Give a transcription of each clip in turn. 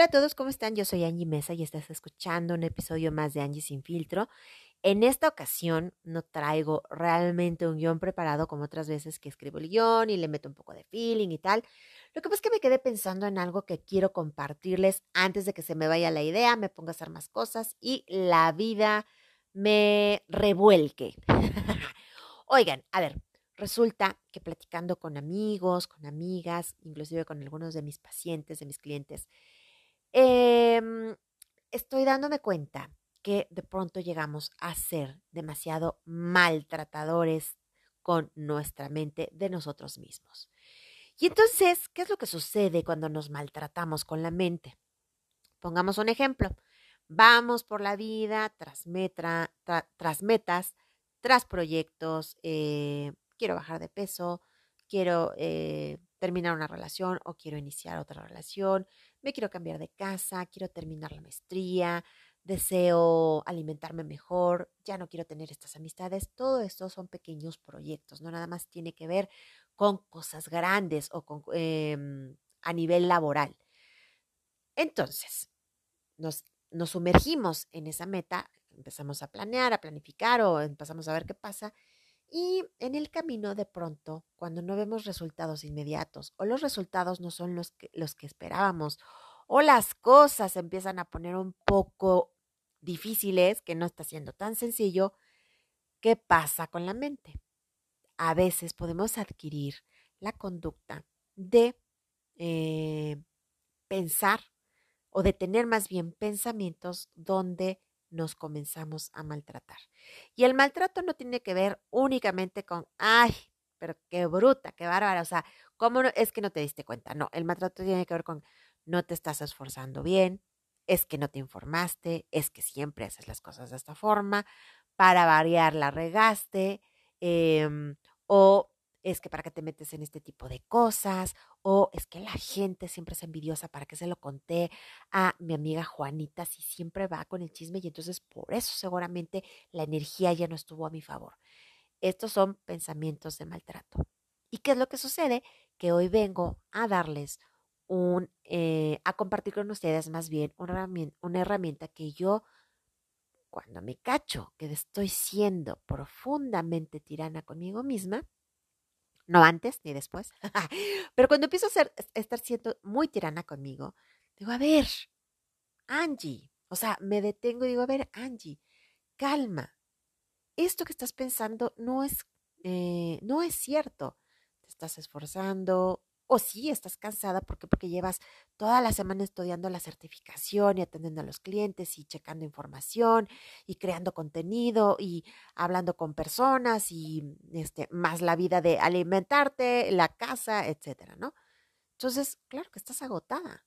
Hola a todos, ¿cómo están? Yo soy Angie Mesa y estás escuchando un episodio más de Angie sin filtro. En esta ocasión no traigo realmente un guion preparado como otras veces que escribo el guion y le meto un poco de feeling y tal. Lo que pasa es que me quedé pensando en algo que quiero compartirles antes de que se me vaya la idea, me ponga a hacer más cosas y la vida me revuelque. Oigan, a ver, resulta que platicando con amigos, con amigas, inclusive con algunos de mis pacientes, de mis clientes, Em, estoy dándome cuenta que de pronto llegamos a ser demasiado maltratadores con nuestra mente de nosotros mismos. Y entonces, ¿qué es lo que sucede cuando nos maltratamos con la mente? Pongamos un ejemplo. Vamos por la vida tras, metra, tras metas, tras proyectos. Eh, quiero bajar de peso, quiero eh, terminar una relación o quiero iniciar otra relación, me quiero cambiar de casa, quiero terminar la maestría, deseo alimentarme mejor, ya no quiero tener estas amistades. Todo esto son pequeños proyectos, no nada más tiene que ver con cosas grandes o con, em, a nivel laboral. Entonces, nos, nos sumergimos en esa meta, empezamos a planear, a planificar o empezamos a ver qué pasa. Y en el camino, de pronto, cuando no vemos resultados inmediatos o los resultados no son los que, los que esperábamos o las cosas empiezan a poner un poco difíciles, que no está siendo tan sencillo, ¿qué pasa con la mente? A veces podemos adquirir la conducta de eh, pensar o de tener más bien pensamientos donde nos comenzamos a maltratar. Y el maltrato no tiene que ver únicamente con, ay, pero qué bruta, qué bárbara, o sea, ¿cómo es que no te diste cuenta? No, el maltrato tiene que ver con, no te estás esforzando bien, es que no te informaste, es que siempre haces las cosas de esta forma, para variar la regaste, em, o es que para qué te metes en este tipo de cosas, o es que la gente siempre es envidiosa, para que se lo conté a mi amiga Juanita, si siempre va con el chisme y entonces por eso seguramente la energía ya no estuvo a mi favor. Estos son pensamientos de maltrato. ¿Y qué es lo que sucede? Que hoy vengo a darles un, eh, a compartir con ustedes más bien una herramienta que yo, cuando me cacho que estoy siendo profundamente tirana conmigo misma, no antes ni después, pero cuando empiezo a, ser, estar siendo muy tirana conmigo, digo, a ver, Angie, o sea, me detengo y digo, a ver, Angie, calma, esto que estás pensando no es, eh, no es cierto, te estás esforzando, o sí, estás cansada porque porque llevas toda la semana estudiando la certificación y atendiendo a los clientes y checando información y creando contenido y hablando con personas y este más la vida de alimentarte, la casa, etcétera, ¿no? Entonces, claro que estás agotada.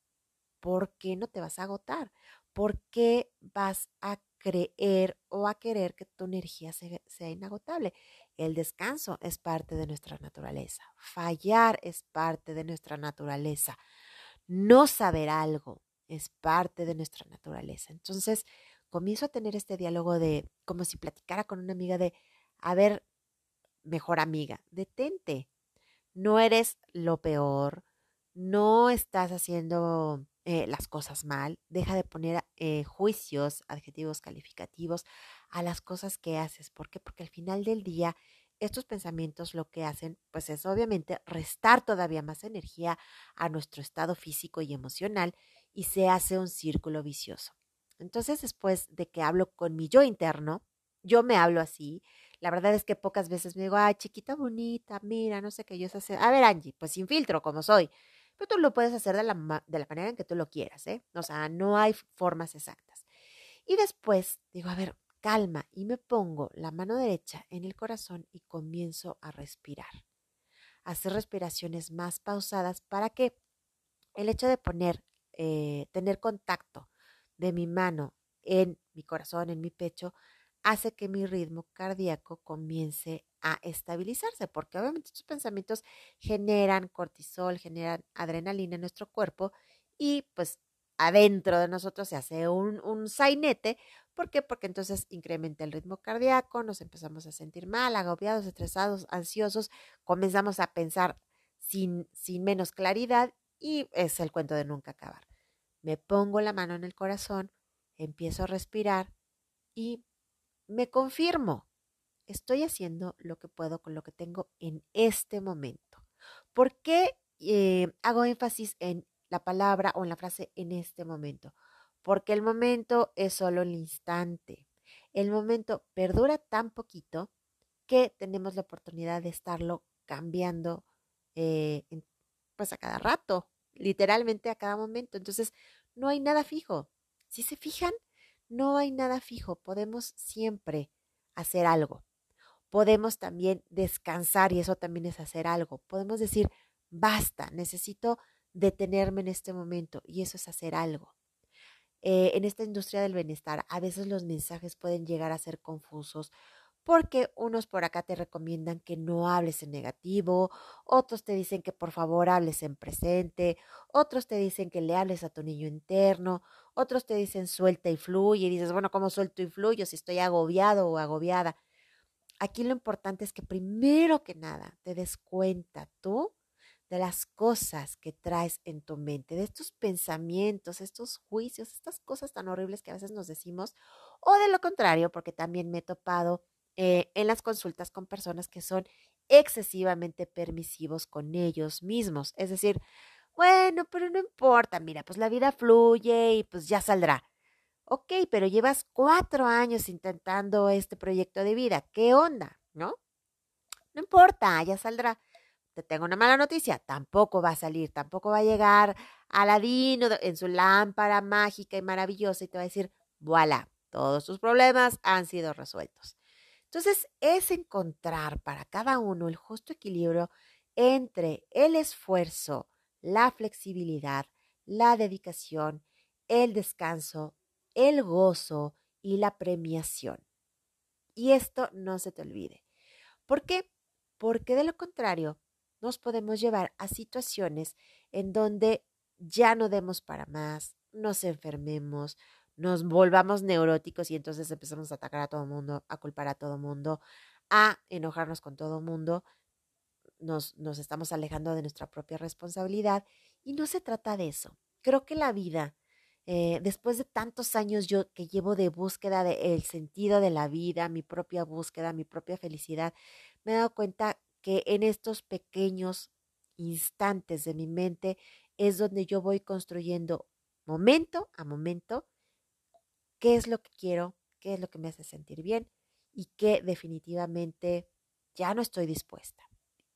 ¿Por qué no te vas a agotar? ¿Por qué vas a creer o a querer que tu energía sea inagotable? El descanso es parte de nuestra naturaleza. Fallar es parte de nuestra naturaleza. No saber algo es parte de nuestra naturaleza. Entonces, comienzo a tener este diálogo de, como si platicara con una amiga de, a ver, mejor amiga, detente. No eres lo peor, no estás haciendo eh, las cosas mal, deja de poner eh, juicios, adjetivos calificativos a las cosas que haces. ¿Por qué? Porque al final del día estos pensamientos lo que hacen, pues es obviamente restar todavía más energía a nuestro estado físico y emocional y se hace un círculo vicioso. Entonces, después de que hablo con mi yo interno, yo me hablo así. La verdad es que pocas veces me digo, ay, chiquita bonita, mira, no sé qué yo sé A ver, Angie, pues sin filtro, como soy. Tú lo puedes hacer de la, de la manera en que tú lo quieras, ¿eh? O sea, no hay formas exactas. Y después digo, a ver, calma y me pongo la mano derecha en el corazón y comienzo a respirar. Hacer respiraciones más pausadas para que el hecho de poner, eh, tener contacto de mi mano en mi corazón, en mi pecho, hace que mi ritmo cardíaco comience a estabilizarse, porque obviamente estos pensamientos generan cortisol, generan adrenalina en nuestro cuerpo y pues adentro de nosotros se hace un, un sainete. ¿Por qué? Porque entonces incrementa el ritmo cardíaco, nos empezamos a sentir mal, agobiados, estresados, ansiosos, comenzamos a pensar sin, sin menos claridad y es el cuento de nunca acabar. me pongo la mano en el corazón, empiezo a respirar y me confirmo. Estoy haciendo lo que puedo con lo que tengo en este momento. ¿Por qué eh, hago énfasis en la palabra o en la frase en este momento? Porque el momento es solo el instante. El momento perdura tan poquito que tenemos la oportunidad de estarlo cambiando eh, pues a cada rato, literalmente a cada momento. Entonces, no hay nada fijo. Si se fijan, no hay nada fijo. Podemos siempre hacer algo. Podemos también descansar y eso también es hacer algo. Podemos decir, basta, necesito detenerme en este momento y eso es hacer algo. Eh, en esta industria del bienestar, a veces los mensajes pueden llegar a ser confusos porque unos por acá te recomiendan que no hables en negativo, otros te dicen que por favor hables en presente, otros te dicen que le hables a tu niño interno, otros te dicen suelta y fluye y dices, bueno, ¿cómo suelto y fluyo si estoy agobiado o agobiada? Aquí lo importante es que primero que nada te des cuenta tú de las cosas que traes en tu mente, de estos pensamientos, estos juicios, estas cosas tan horribles que a veces nos decimos, o de lo contrario, porque también me he topado eh, en las consultas con personas que son excesivamente permisivos con ellos mismos. Es decir, bueno, pero no importa, mira, pues la vida fluye y pues ya saldrá. Ok, pero llevas cuatro años intentando este proyecto de vida. ¿Qué onda? ¿No? No importa, ya saldrá. Te tengo una mala noticia, tampoco va a salir, tampoco va a llegar Aladino en su lámpara mágica y maravillosa y te va a decir, voilà, todos tus problemas han sido resueltos. Entonces, es encontrar para cada uno el justo equilibrio entre el esfuerzo, la flexibilidad, la dedicación, el descanso, el gozo y la premiación. Y esto no se te olvide. ¿Por qué? Porque de lo contrario, nos podemos llevar a situaciones en donde ya no demos para más, nos enfermemos, nos volvamos neuróticos y entonces empezamos a atacar a todo el mundo, a culpar a todo el mundo, a enojarnos con todo el mundo, nos, nos estamos alejando de nuestra propia responsabilidad y no se trata de eso. Creo que la vida, eh, después de tantos años yo que llevo de búsqueda del sentido de la vida, mi propia búsqueda, mi propia felicidad, me he dado cuenta que en estos pequeños instantes de mi mente es donde yo voy construyendo momento a momento qué es lo que quiero, qué es lo que me hace sentir bien y qué definitivamente ya no estoy dispuesta.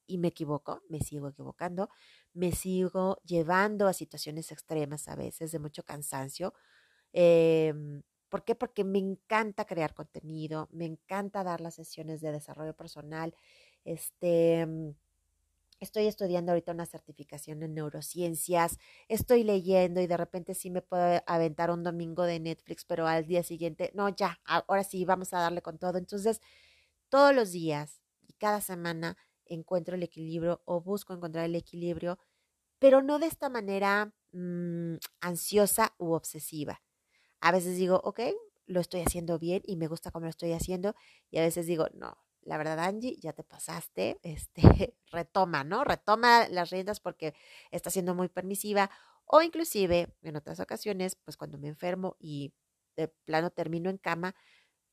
Y me equivoco, me sigo equivocando, me sigo llevando a situaciones extremas a veces de mucho cansancio. Em, ¿Por qué? Porque me encanta crear contenido, me encanta dar las sesiones de desarrollo personal. Este, estoy estudiando ahorita una certificación en neurociencias, estoy leyendo y de repente sí me puedo aventar un domingo de Netflix, pero al día siguiente, no, ya, ahora sí, vamos a darle con todo. Entonces, todos los días y cada semana encuentro el equilibrio o busco encontrar el equilibrio, pero no de esta manera mm, ansiosa u obsesiva. A veces digo, ok, lo estoy haciendo bien y me gusta cómo lo estoy haciendo, y a veces digo, no, la verdad, Angie, ya te pasaste, este, retoma, ¿no? Retoma las riendas porque está siendo muy permisiva o inclusive en otras ocasiones, pues cuando me enfermo y de plano termino en cama,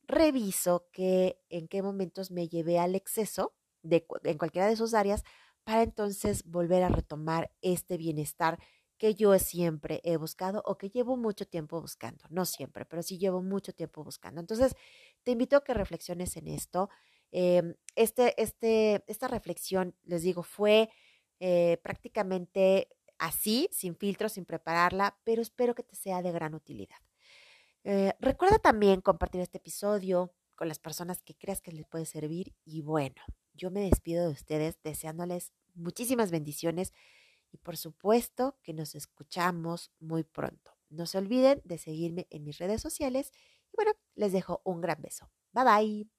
reviso que en qué momentos me llevé al exceso en cualquiera de sus áreas para entonces volver a retomar este bienestar que yo siempre he buscado o que llevo mucho tiempo buscando. No siempre, pero sí llevo mucho tiempo buscando. Entonces, te invito a que reflexiones en esto. Em, este, este, esta reflexión, les digo, fue eh, prácticamente así, sin filtro, sin prepararla, pero espero que te sea de gran utilidad. Eh, recuerda también compartir este episodio con las personas que creas que les puede servir y bueno, yo me despido de ustedes deseándoles muchísimas bendiciones y por supuesto que nos escuchamos muy pronto. No se olviden de seguirme en mis redes sociales y bueno, les dejo un gran beso. Bye bye.